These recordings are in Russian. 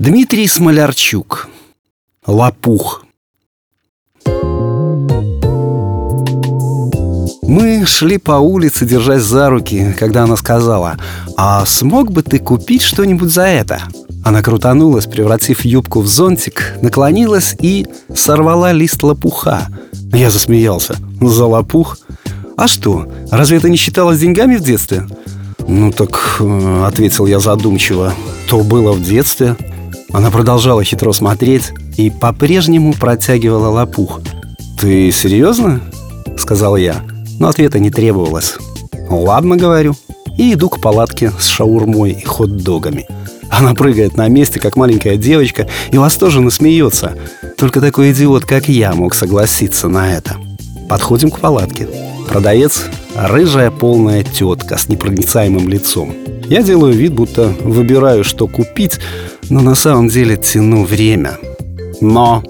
Дмитрий Смолярчук Лопух Мы шли по улице, держась за руки, когда она сказала «А смог бы ты купить что-нибудь за это?» Она крутанулась, превратив юбку в зонтик, наклонилась и сорвала лист лопуха. Я засмеялся. «За лопух? А что, разве это не считалось деньгами в детстве?» «Ну так», э, — ответил я задумчиво, — «то было в детстве». Она продолжала хитро смотреть и по-прежнему протягивала лопух. «Ты серьезно?» — сказал я, но ответа не требовалось. «Ладно, — говорю, и иду к палатке с шаурмой и хот-догами». Она прыгает на месте, как маленькая девочка, и восторженно смеется. Только такой идиот, как я, мог согласиться на это. Подходим к палатке. Продавец — рыжая полная тетка с непроницаемым лицом. Я делаю вид, будто выбираю, что купить, но на самом деле тяну время. Но...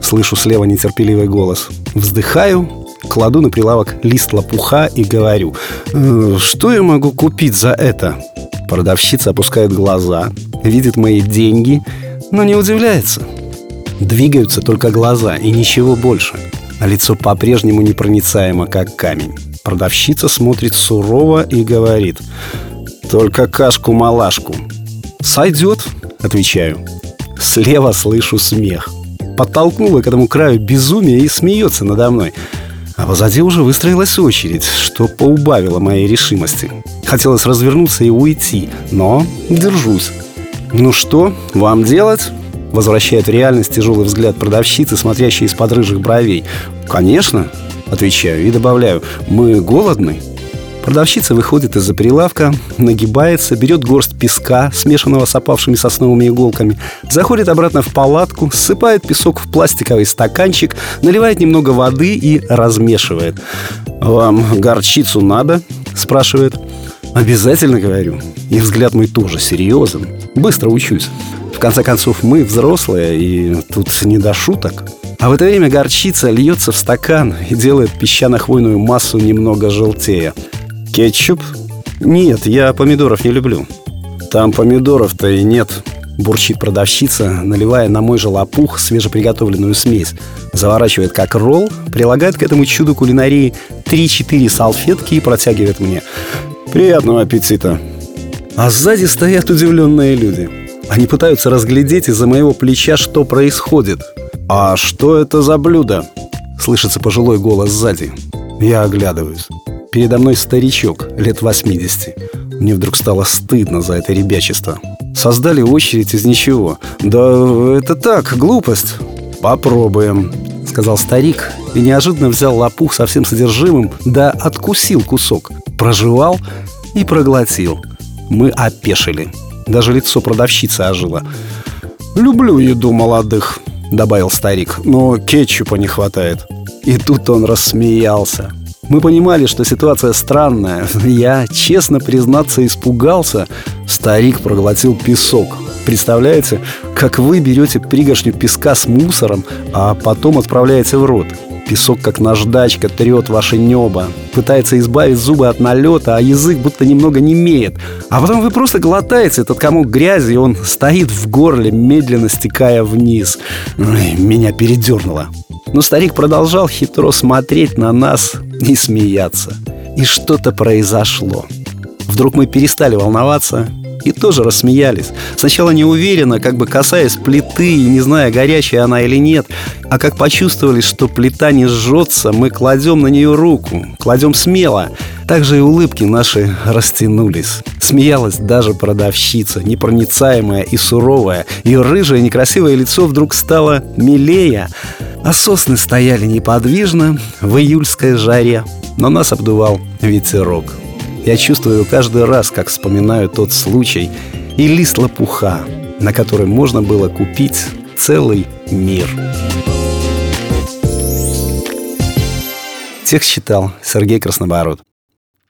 Слышу слева нетерпеливый голос. Вздыхаю, кладу на прилавок лист лопуха и говорю «Э, «Что я могу купить за это?» Продавщица опускает глаза, видит мои деньги, но не удивляется. Двигаются только глаза и ничего больше. А лицо по-прежнему непроницаемо, как камень. Продавщица смотрит сурово и говорит «Только кашку-малашку». «Сойдет», — отвечаю. Слева слышу смех. Подтолкнула к этому краю безумия и смеется надо мной. А позади уже выстроилась очередь, что поубавило моей решимости. Хотелось развернуться и уйти, но держусь. «Ну что, вам делать?» Возвращает в реальность тяжелый взгляд продавщицы, смотрящей из-под рыжих бровей. «Конечно», — отвечаю и добавляю, «мы голодны». Продавщица выходит из-за прилавка, нагибается, берет горсть песка, смешанного с опавшими сосновыми иголками, заходит обратно в палатку, ссыпает песок в пластиковый стаканчик, наливает немного воды и размешивает. «Вам горчицу надо?» – спрашивает. «Обязательно, говорю. И взгляд мой тоже серьезен. Быстро учусь. В конце концов, мы взрослые, и тут не до шуток». А в это время горчица льется в стакан и делает песчано-хвойную массу немного желтее – Кетчуп? Нет, я помидоров не люблю. Там помидоров-то и нет, бурчит продавщица, наливая на мой же лопух свежеприготовленную смесь. Заворачивает как ролл, прилагает к этому чуду кулинарии 3-4 салфетки и протягивает мне. Приятного аппетита! А сзади стоят удивленные люди. Они пытаются разглядеть из-за моего плеча, что происходит. «А что это за блюдо?» Слышится пожилой голос сзади. Я оглядываюсь. Передо мной старичок, лет 80. Мне вдруг стало стыдно за это ребячество. Создали очередь из ничего. Да это так, глупость. Попробуем, сказал старик и неожиданно взял лопух со всем содержимым, да откусил кусок, прожевал и проглотил. Мы опешили. Даже лицо продавщицы ожило. «Люблю еду молодых», — добавил старик, — «но кетчупа не хватает». И тут он рассмеялся. Мы понимали, что ситуация странная. Я, честно признаться, испугался. Старик проглотил песок. Представляете, как вы берете пригоршню песка с мусором, а потом отправляете в рот. Песок, как наждачка, трет ваше небо Пытается избавить зубы от налета, а язык будто немного не имеет А потом вы просто глотаете этот комок грязи И он стоит в горле, медленно стекая вниз Ой, Меня передернуло но старик продолжал хитро смотреть на нас и смеяться. И что-то произошло. Вдруг мы перестали волноваться и тоже рассмеялись. Сначала неуверенно, как бы касаясь плиты и не зная, горячая она или нет, а как почувствовали, что плита не жжется, мы кладем на нее руку, кладем смело. Также и улыбки наши растянулись. Смеялась даже продавщица, непроницаемая и суровая. Ее рыжее некрасивое лицо вдруг стало милее, а сосны стояли неподвижно в июльской жаре, но нас обдувал ветерок. Я чувствую каждый раз, как вспоминаю тот случай и лист лопуха, на который можно было купить целый мир. Текст читал Сергей Краснобород.